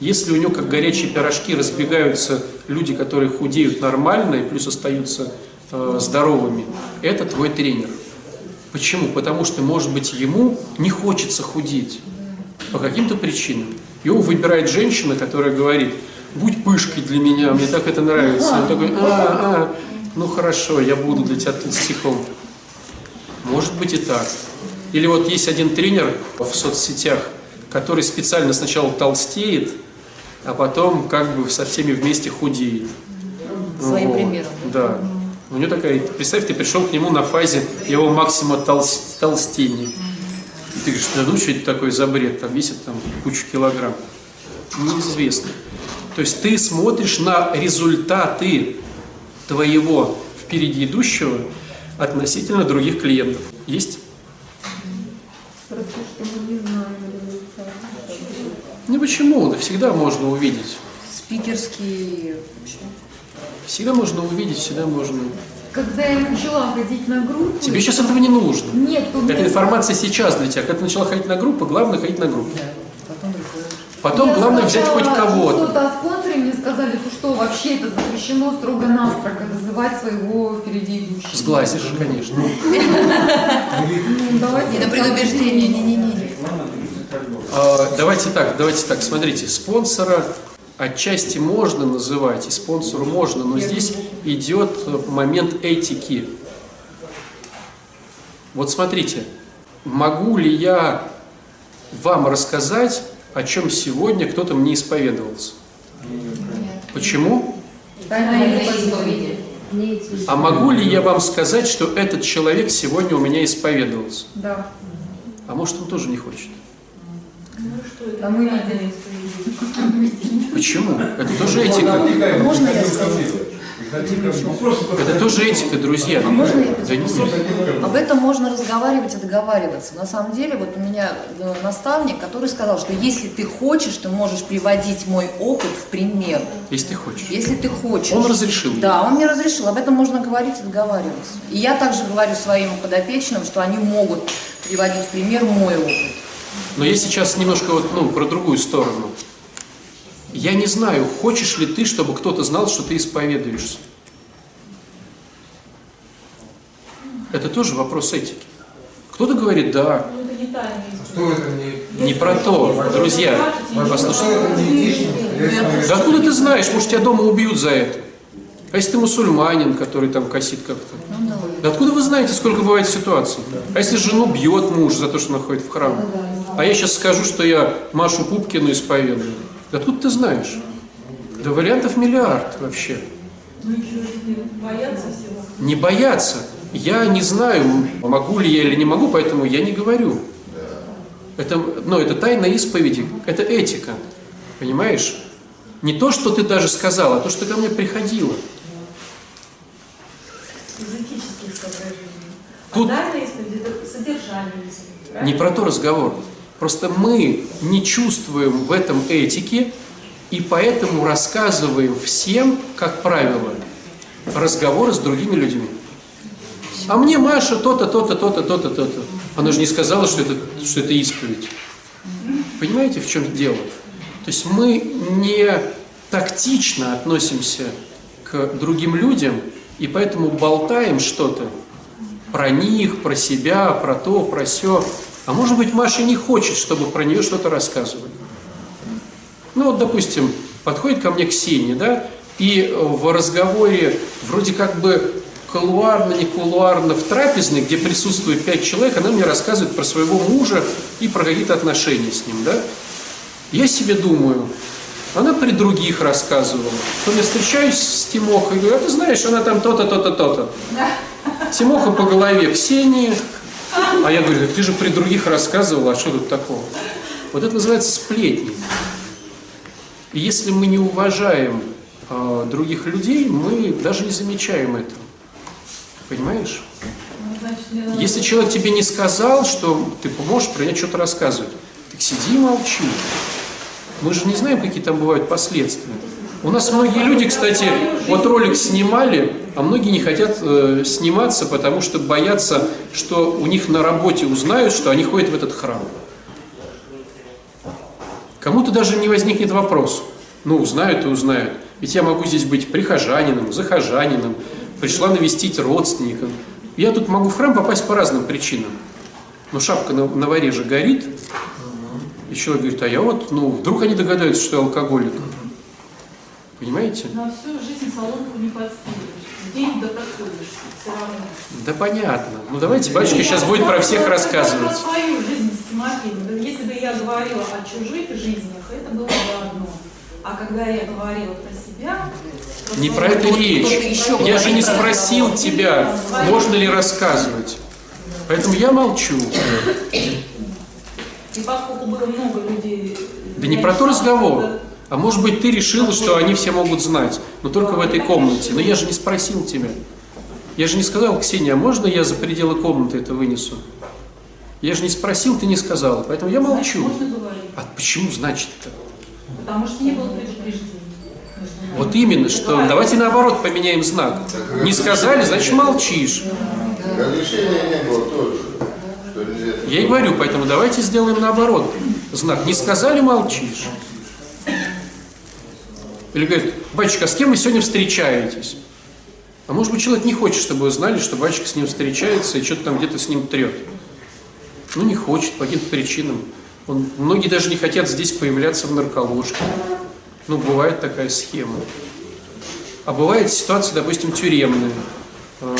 Если у него как горячие пирожки разбегаются люди, которые худеют нормально и плюс остаются э, здоровыми, это твой тренер. Почему? Потому что, может быть, ему не хочется худеть по каким-то причинам. Его выбирает женщина, которая говорит, будь пышкой для меня, мне так это нравится. Он такой, а, а, ну хорошо, я буду для тебя толстяком. Может быть и так. Или вот есть один тренер в соцсетях, который специально сначала толстеет, а потом как бы со всеми вместе худеет. Своим Вот. примером. Да. У него такая, представь, ты пришел к нему на фазе его максима толс- толстения. И ты говоришь, да ну что это такое за бред, там весит там кучу килограмм. Неизвестно. То есть ты смотришь на результаты твоего впереди идущего относительно других клиентов. Есть? Ну почему? Да всегда можно увидеть. Спикерские вообще. Всегда можно увидеть, всегда можно. Когда я начала ходить на группу... Тебе сейчас этого не нужно. Нет, Эта информация сейчас для тебя. Когда ты начала ходить на группу, главное ходить на группу. Да. Потом Я главное взять хоть сначала кого-то. Кто-то о спонсоре мне сказали, что, что вообще это запрещено строго-настрого называть своего впереди идущего. Сглазишь, конечно. Ну, давайте Не на предубеждение, не-не-не. А, давайте так, давайте так. Смотрите, спонсора отчасти можно называть, и спонсору можно, но здесь идет момент этики. Вот смотрите, могу ли я вам рассказать, о чем сегодня кто-то мне исповедовался? Почему? А могу ли я вам сказать, что этот человек сегодня у меня исповедовался? Да. А может, он тоже не хочет? А мы видели. Почему? Это тоже этика. Можно я скажу? Это тоже этика, друзья. можно я Да Об этом можно разговаривать и договариваться. На самом деле, вот у меня э, наставник, который сказал, что если ты хочешь, ты можешь приводить мой опыт в пример. Если ты хочешь. Если ты хочешь. Он разрешил. Да, он мне разрешил. Об этом можно говорить и договариваться. И я также говорю своим подопечным, что они могут приводить в пример мой опыт. Но я сейчас немножко вот, ну, про другую сторону. Я не знаю, хочешь ли ты, чтобы кто-то знал, что ты исповедуешься. Это тоже вопрос этики. Кто-то говорит, да, Что это не... не про то, друзья. Послушайте, это да откуда ты знаешь, может тебя дома убьют за это? А если ты мусульманин, который там косит как-то? Да откуда вы знаете, сколько бывает ситуаций? А если жену бьет муж за то, что она ходит в храм? А я сейчас скажу, что я Машу Пупкину исповедую. Да откуда ты знаешь? Да вариантов миллиард вообще. Не бояться. Я не знаю, могу ли я или не могу, поэтому я не говорю. Это, ну, это тайна исповеди, это этика. Понимаешь? Не то, что ты даже сказала, а то, что ко мне приходило. Тут- А тайная исповедь – это содержание исповеди, Не про то разговор. Просто мы не чувствуем в этом этики, и поэтому рассказываем всем, как правило, разговоры с другими людьми. А мне Маша то-то, то-то, то-то, то-то, то-то. Она же не сказала, что это, что это исповедь. Понимаете, в чем дело? То есть мы не тактично относимся к другим людям, и поэтому болтаем что-то про них, про себя, про то, про все. А может быть, Маша не хочет, чтобы про нее что-то рассказывали. Ну вот, допустим, подходит ко мне Ксения, да, и в разговоре вроде как бы кулуарно, не кулуарно, в трапезной, где присутствует пять человек, она мне рассказывает про своего мужа и про какие-то отношения с ним, да. Я себе думаю, она при других рассказывала. Потом я встречаюсь с Тимохой и говорю, а ты знаешь, она там то-то, то-то, то-то. Тимоха по голове Ксении, а я говорю, ты же при других рассказывал, а что тут такого? Вот это называется сплетни. И если мы не уважаем э, других людей, мы даже не замечаем этого. Понимаешь? Если человек тебе не сказал, что ты можешь про него что-то рассказывать, так сиди и молчи. Мы же не знаем, какие там бывают последствия. У нас многие люди, кстати, вот ролик снимали, а многие не хотят э, сниматься, потому что боятся, что у них на работе узнают, что они ходят в этот храм. Кому-то даже не возникнет вопрос. Ну, узнают и узнают. Ведь я могу здесь быть прихожанином, захожанином, пришла навестить родственников. Я тут могу в храм попасть по разным причинам. Но шапка на, на варе же горит. И человек говорит, а я вот, ну, вдруг они догадаются, что я алкоголик. Понимаете? На всю жизнь соломку не подстелишь. День да проходишь все равно. Да понятно. Ну давайте батюшка сейчас будет про всех рассказывать. Про свою жизнь с Тимофеем. Если бы я говорила о чужих жизнях, это было бы одно. А когда я говорила про себя... Не про это речь. Я же не спросил тебя, можно ли рассказывать. Поэтому я молчу. И поскольку было много людей... Да не про то разговор. А может быть, ты решила, что они все могут знать, но только в этой комнате. Но я же не спросил тебя. Я же не сказал, Ксения, а можно я за пределы комнаты это вынесу? Я же не спросил, ты не сказала, поэтому я молчу. А почему значит-то? Потому что не было предупреждения. Вот именно, что давайте наоборот поменяем знак. Не сказали, значит молчишь. Разрешения не было тоже. Я и говорю, поэтому давайте сделаем наоборот знак. Не сказали, молчишь. Или говорит, батюшка, а с кем вы сегодня встречаетесь? А может быть, человек не хочет, чтобы вы знали, что батюшка с ним встречается и что-то там где-то с ним трет. Ну, не хочет по каким-то причинам. Он, многие даже не хотят здесь появляться в нарколожке. Ну, бывает такая схема. А бывает ситуация, допустим, тюремная. Э,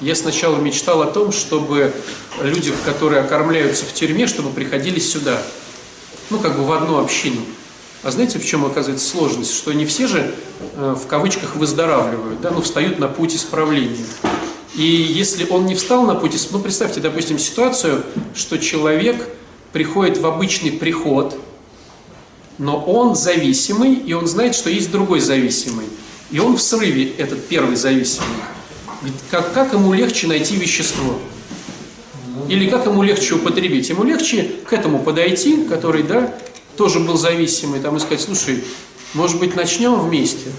Я сначала мечтал о том, чтобы люди, которые окормляются в тюрьме, чтобы приходили сюда. Ну, как бы в одну общину. А знаете, в чем оказывается сложность? Что не все же, э, в кавычках, выздоравливают, да, ну, встают на путь исправления. И если он не встал на путь, ну, представьте, допустим, ситуацию, что человек приходит в обычный приход, но он зависимый, и он знает, что есть другой зависимый. И он в срыве, этот первый зависимый. Ведь Как, как ему легче найти вещество? Или как ему легче употребить? Ему легче к этому подойти, который, да, тоже был зависимый, там и сказать, слушай, может быть, начнем вместе?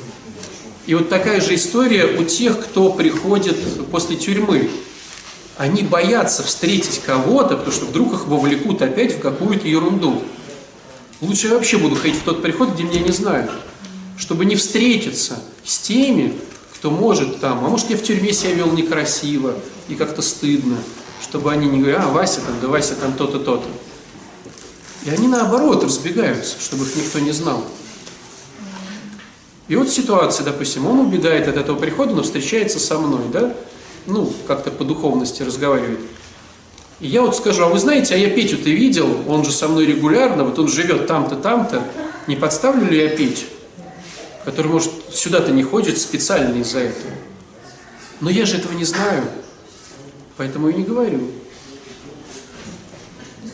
И вот такая же история у тех, кто приходит после тюрьмы. Они боятся встретить кого-то, потому что вдруг их вовлекут опять в какую-то ерунду. Лучше я вообще буду ходить в тот приход, где меня не знают, чтобы не встретиться с теми, кто может там, а может я в тюрьме себя вел некрасиво и как-то стыдно, чтобы они не говорили, а Вася там, да Вася там то-то, то-то. И они наоборот разбегаются, чтобы их никто не знал. И вот ситуация, допустим, он убегает от этого прихода, но встречается со мной, да? Ну, как-то по духовности разговаривает. И я вот скажу, а вы знаете, а я Петю-то видел, он же со мной регулярно, вот он живет там-то, там-то, не подставлю ли я Петю, который, может, сюда-то не ходит специально из-за этого. Но я же этого не знаю, поэтому и не говорю.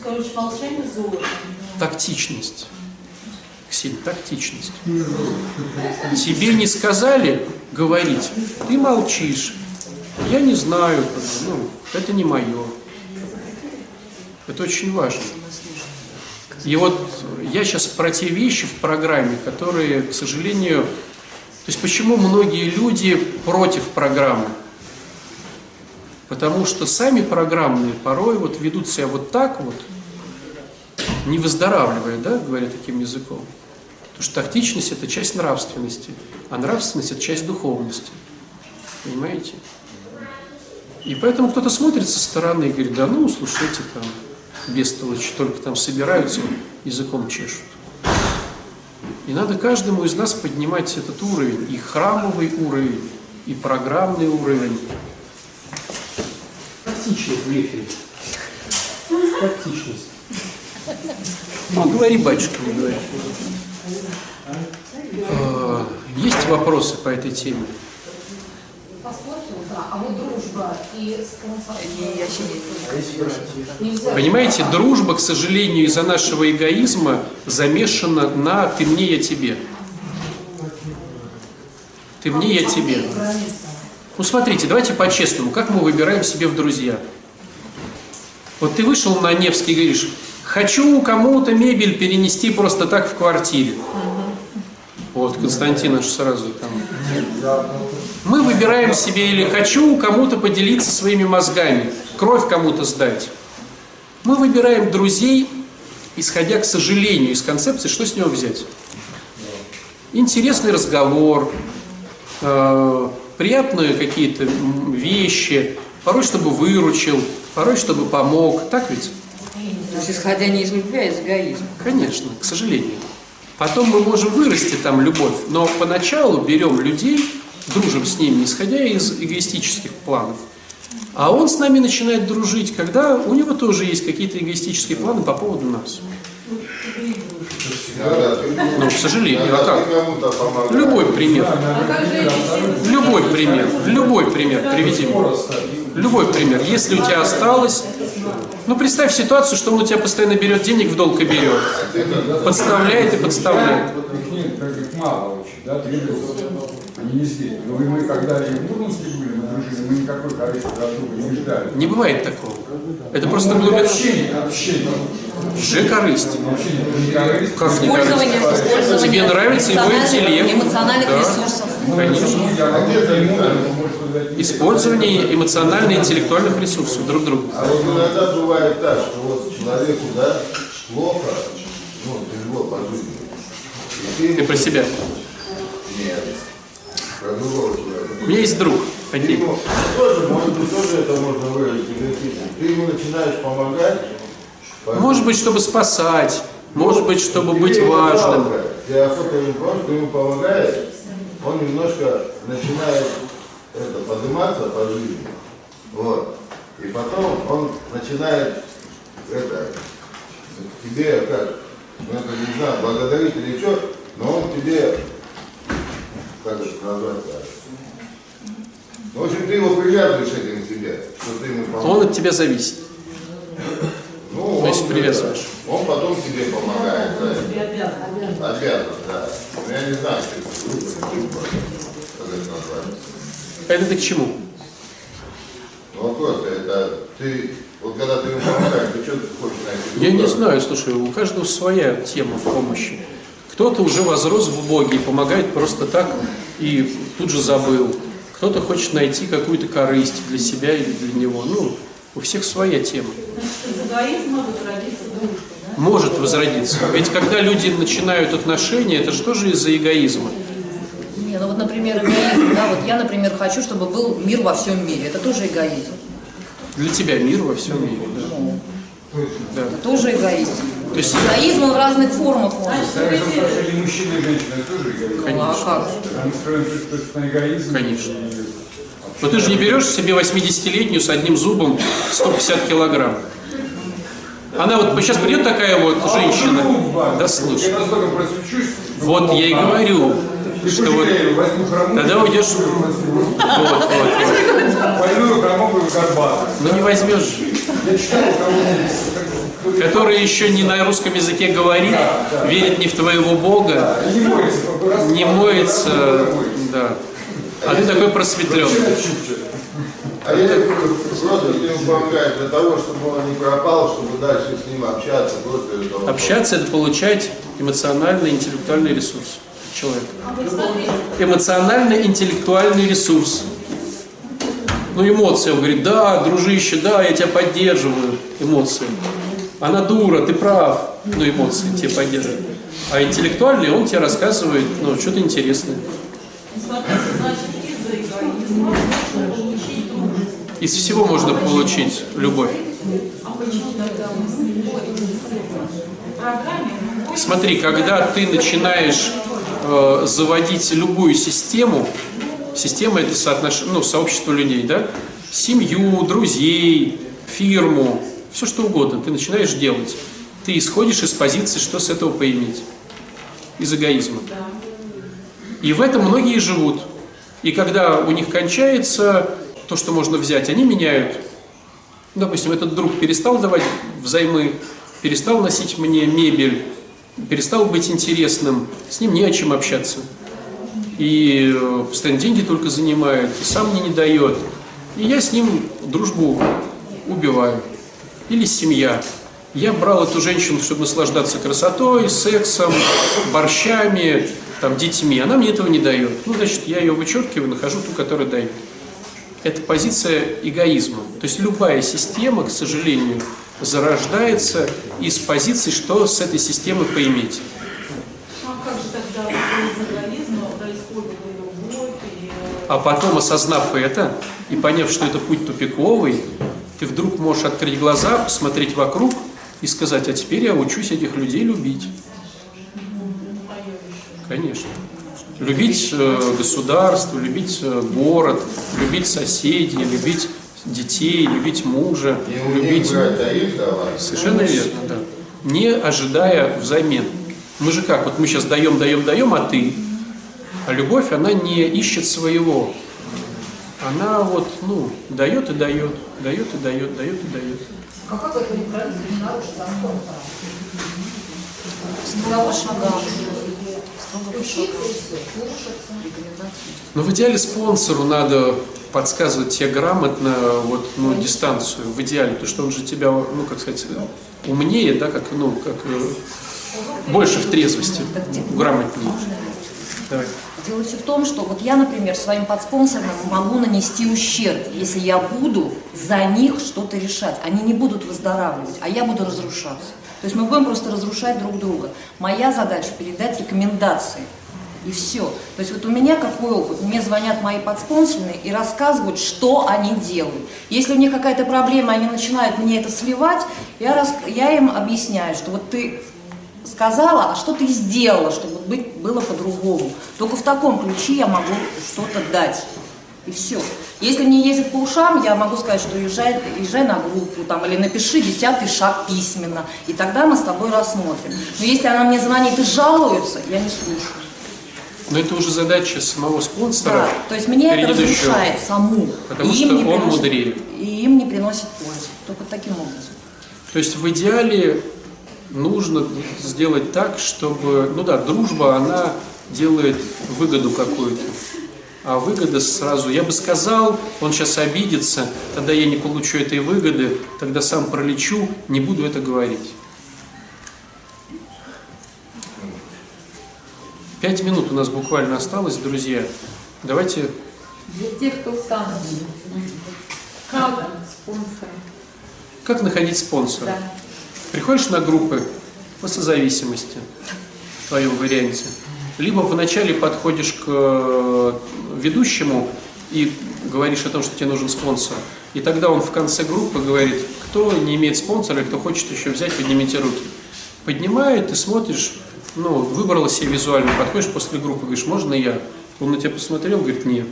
Короче, молчание золото. Тактичность. Ксения, тактичность. Тебе не сказали говорить, ты молчишь. Я не знаю, ну, это не мое. Это очень важно. И вот я сейчас про те вещи в программе, которые, к сожалению, то есть почему многие люди против программы? Потому что сами программные порой вот ведут себя вот так вот, не выздоравливая, да, говоря таким языком. Потому что тактичность – это часть нравственности, а нравственность – это часть духовности. Понимаете? И поэтому кто-то смотрит со стороны и говорит, да ну, слушайте, там, бестолочи, только там собираются, языком чешут. И надо каждому из нас поднимать этот уровень, и храмовый уровень, и программный уровень. Тактичность в эфире. Тактичность. Ну, говори, батюшка, не говори. А, Есть вопросы по этой теме? А. Понимаете, дружба, к сожалению, из-за нашего эгоизма замешана на «ты мне, я тебе». Ты мне, я тебе. Ну смотрите, давайте по-честному, как мы выбираем себе в друзья? Вот ты вышел на Невский и говоришь, хочу кому-то мебель перенести просто так в квартире. Вот, Константин аж сразу там. Мы выбираем себе или хочу кому-то поделиться своими мозгами, кровь кому-то сдать. Мы выбираем друзей, исходя, к сожалению, из концепции, что с него взять. Интересный разговор, э, приятные какие-то вещи, порой чтобы выручил, порой чтобы помог. Так ведь? То есть исходя не из любви, а из эгоизма. Конечно, к сожалению. Потом мы можем вырасти там любовь, но поначалу берем людей, дружим с ними, исходя из эгоистических планов. А он с нами начинает дружить, когда у него тоже есть какие-то эгоистические планы по поводу нас. Ну, к сожалению, а как? Любой пример. Любой пример. Любой пример. Приведи мне. Любой пример. Если у тебя осталось... Ну, представь ситуацию, что он у тебя постоянно берет денег в долг и берет. Подставляет и подставляет. Их нет, как их мало очень, да, три друга. Они не здесь. Но мы, когда и в Мурманске были, мы дружили, мы никакой корысти друг друга не ждали. Не бывает такого. Это просто глубина. Общение, общение. Же корысть. Общение, это не корысть. Как не Использование, корысть? использование Тебе нравится его интеллект. эмоциональных Да. ресурсов. Конечно. Использование эмоционально-интеллектуальных ресурсов друг друга. А вот иногда бывает так, что вот человеку, да, плохо, ну, тяжело по жизни. И ты Ты про себя. Нет. Про другого человека. У меня есть друг. Ему, тоже, может быть, тоже это можно выразить. Ты ему начинаешь помогать. Может быть, чтобы спасать. Может быть, чтобы быть важным. жалко. Тебе охота ему ему помогаешь, он немножко начинает это, подниматься по жизни. Вот. И потом он начинает это, тебе как, ну это не знаю, благодарить или что, но он тебе, как это назвать, да? Ну, в общем, ты его привязываешь этим к себе, что ты ему Он помогаешь. от тебя зависит. Ну, То есть он, привязываешь. это, Он потом тебе помогает. Да. Обязан, да. Ну, я не знаю, что это группа, не группа, как это назвать. Это ты к чему? Ну, вот просто это ты, вот когда ты ему помогаешь, ты что ты хочешь найти? Я не знаю, слушай, у каждого своя тема в помощи. Кто-то уже возрос в Боге и помогает просто так и тут же забыл. Кто-то хочет найти какую-то корысть для себя или для него. Ну, у всех своя тема. Значит, дружба, да? Может возродиться. Ведь когда люди начинают отношения, это же тоже из-за эгоизма. Не, ну вот, например, эгоизм, да, вот я, например, хочу, чтобы был мир во всем мире. Это тоже эгоизм. Для тебя мир во всем мире. Да. Да. Это тоже эгоизм. То есть Эгоизм он в разных формах может. Значит, мужчина и женщина это тоже эгоизм. Ну, а как? Они строят эгоизм. Конечно. Но ты же не берешь себе 80-летнюю с одним зубом 150 килограмм. Она вот сейчас придет такая вот женщина, да слушай, вот я и говорю, что вот. Тогда уйдешь- вот, вот, вот. Ну не возьмешь. Который еще не на русском языке говорит, верит не в твоего Бога, не моется, да. А ты такой просветленный. А я просто ему помогаешь для того, чтобы он не пропал, чтобы дальше с ним общаться, просто. Общаться – это получать эмоциональный, интеллектуальный ресурс человека. А вот смотрите, Эмоционально-интеллектуальный ресурс. Ну, эмоции. Он говорит, да, дружище, да, я тебя поддерживаю. Эмоции. Она дура, ты прав. Ну, эмоции тебя поддерживают. А интеллектуальный, он тебе рассказывает, ну, что-то интересное. смотрите, значит, из-за эгоизма можно получить дружбу. Из всего можно получить любовь. Смотри, когда ты начинаешь э, заводить любую систему, система это соотнош... ну, сообщество людей, да, семью, друзей, фирму, все что угодно, ты начинаешь делать. Ты исходишь из позиции, что с этого поиметь. Из эгоизма. И в этом многие живут. И когда у них кончается то, что можно взять, они меняют. Допустим, этот друг перестал давать взаймы, перестал носить мне мебель, перестал быть интересным, с ним не о чем общаться. и э, постоянно деньги только занимает, и сам мне не дает. И я с ним дружбу убиваю. Или семья. Я брал эту женщину, чтобы наслаждаться красотой, сексом, борщами, там, детьми. Она мне этого не дает. Ну, значит, я ее вычеркиваю, нахожу ту, которая дает. Это позиция эгоизма. То есть любая система, к сожалению, зарождается из позиции, что с этой системой поиметь. А и... А потом, осознав это и поняв, что это путь тупиковый, ты вдруг можешь открыть глаза, посмотреть вокруг и сказать, а теперь я учусь этих людей любить. Конечно. Любить э, государство, любить э, город, любить соседей, любить детей, любить мужа, И любить... брать, а давать. Совершенно верно, да. Не ожидая взамен. Мы же как, вот мы сейчас даем, даем, даем, а ты. А любовь, она не ищет своего. Она вот, ну, дает и дает, дает и дает, дает и дает. А как это не правильно не нарушить закон? По Учиться. Но в идеале спонсору надо подсказывать тебе грамотно вот, ну, дистанцию, в идеале, потому что он же тебя, ну, как сказать, умнее, да, как, ну, как э, больше в трезвости, грамотнее. Давай. Дело все в том, что вот я, например, своим подспонсорам могу нанести ущерб, если я буду за них что-то решать. Они не будут выздоравливать, а я буду разрушаться. То есть мы будем просто разрушать друг друга. Моя задача передать рекомендации. И все. То есть вот у меня какой опыт? Мне звонят мои подспонсорные и рассказывают, что они делают. Если у них какая-то проблема, они начинают мне это сливать, я, рас- я им объясняю, что вот ты сказала, а что ты сделала, чтобы быть, было по-другому. Только в таком ключе я могу что-то дать. И все. Если не ездит по ушам, я могу сказать, что езжай, езжай на группу там, или напиши десятый шаг письменно, и тогда мы с тобой рассмотрим. Но если она мне звонит и жалуется, я не слушаю. Но это уже задача самого спонсора. Да, то есть мне это разрушает саму. Потому и что им не он приносит- мудрее. И им не приносит пользы. Только таким образом. То есть в идеале нужно сделать так, чтобы, ну да, дружба, она делает выгоду какую-то. А выгода сразу, я бы сказал, он сейчас обидится, тогда я не получу этой выгоды, тогда сам пролечу, не буду это говорить. Пять минут у нас буквально осталось, друзья. Давайте Для тех, кто там. Как спонсор? Как находить спонсора? Да. Приходишь на группы по созависимости в твоем варианте. Либо вначале подходишь к э, ведущему и говоришь о том, что тебе нужен спонсор. И тогда он в конце группы говорит, кто не имеет спонсора, кто хочет еще взять, поднимите руки. Поднимает, ты смотришь, ну, выбрала себе визуально, подходишь после группы, говоришь, можно я? Он на тебя посмотрел, говорит, нет.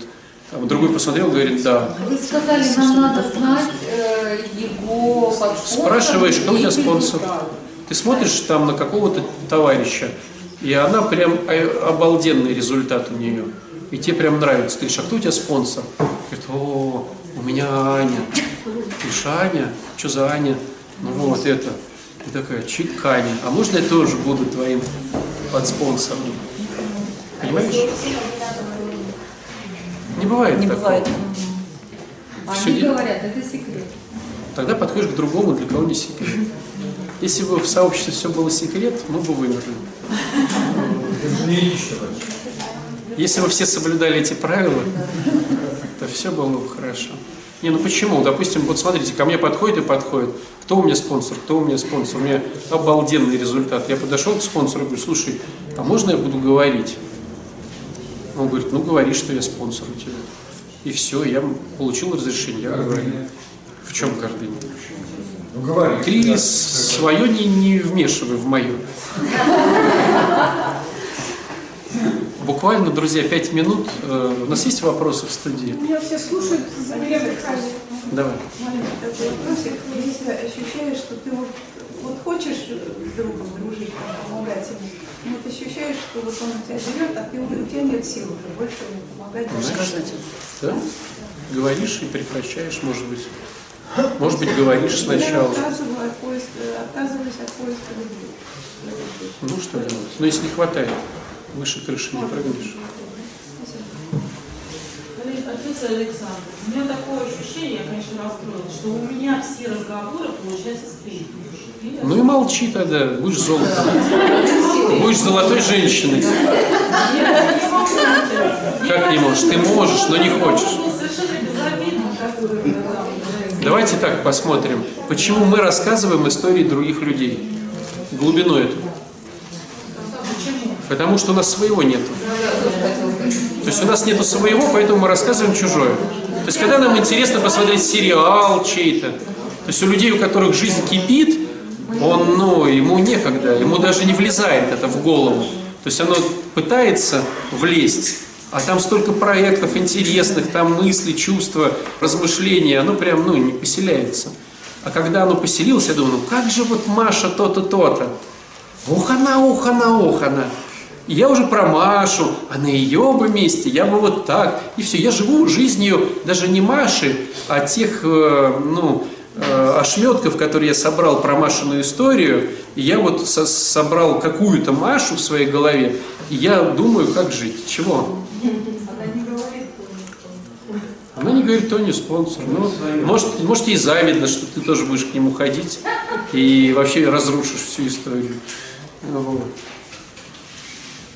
А другой посмотрел, говорит, да. Вы сказали, нам надо знать э, его подспонсора. Спрашиваешь, кто у тебя спонсор? Ты смотришь там на какого-то товарища, и она прям э, обалденный результат у нее. И тебе прям нравится. Ты говоришь, а кто у тебя спонсор? Говорит, о, у меня Аня. Ты Аня? Что за Аня? Ну вот это. И такая, чиканя. А можно я тоже буду твоим подспонсором? Понимаешь? Не бывает Не такого. бывает. Всё Они говорят, это секрет. Тогда подходишь к другому, для кого не секрет. Если бы в сообществе все было секрет, мы бы вымерли. Если бы все соблюдали эти правила, то все было бы хорошо. Не, ну почему? Допустим, вот смотрите, ко мне подходит и подходит. Кто у меня спонсор? Кто у меня спонсор? У меня обалденный результат. Я подошел к спонсору и говорю, слушай, а можно я буду говорить? Он говорит, ну говори, что я спонсор у тебя. И все, я получил разрешение, я говорю. В чем гордыня? Ну говори. Ты Да. свое не, не вмешивай в мое. Буквально, друзья, пять минут. Э, У нас есть вопросы в студии? Меня все слушают. Давай. Маленький вопросик. Если ощущаешь, что ты вот, вот хочешь другом дружить, помогать ему, но вот ощущаешь, что вот он тебя берет, а ты, у тебя нет сил уже больше ему помогать. Скажите. Да? Говоришь и прекращаешь, может быть. Может быть, говоришь Я сначала. отказываю от поиска, отказываюсь от поиска любви. Ну, что делать? Но если не хватает, выше крыши не прыгнешь. Конституция Александр. У меня такое ощущение, я, конечно, расстроилась, что у меня все разговоры получаются сплетни. Ну и молчи тогда, будешь золотом. Будешь золотой женщиной. Я не можешь? Ты можешь, но не хочешь. Давайте так посмотрим, почему мы рассказываем истории других людей. Глубину эту. Потому что у нас своего нет. То есть у нас нету своего, поэтому мы рассказываем чужое. То есть когда нам интересно посмотреть сериал чей-то, то есть у людей, у которых жизнь кипит, он, ну, ему некогда, ему даже не влезает это в голову. То есть оно пытается влезть, а там столько проектов интересных, там мысли, чувства, размышления, оно прям, ну, не поселяется. А когда оно поселилось, я думаю, ну как же вот Маша то-то, то-то. Ох она, ох она, ох она. И я уже про Машу, а на ее бы месте я бы вот так. И все, я живу жизнью даже не Маши, а тех, э, ну, ошметков, которые я собрал про Машину историю. И я вот со- собрал какую-то Машу в своей голове, и я думаю, как жить. Чего? Она не говорит, Тони спонсор. Ну, может, может, ей завидно, что ты тоже будешь к нему ходить и вообще разрушишь всю историю. Вот.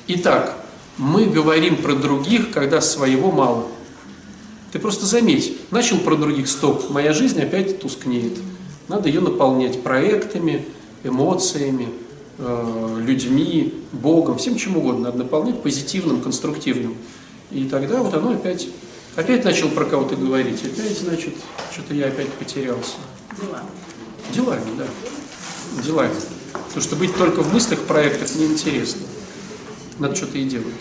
Итак, мы говорим про других, когда своего мало. Ты просто заметь, начал про других, стоп, моя жизнь опять тускнеет. Надо ее наполнять проектами, эмоциями, э, людьми, Богом, всем чем угодно. Надо наполнять позитивным, конструктивным. И тогда вот оно опять, опять начал про кого-то говорить, опять, значит, что-то я опять потерялся. Делами. Делами, да. Делами. Потому что быть только в мыслях, проектах неинтересно. Надо что-то и делать.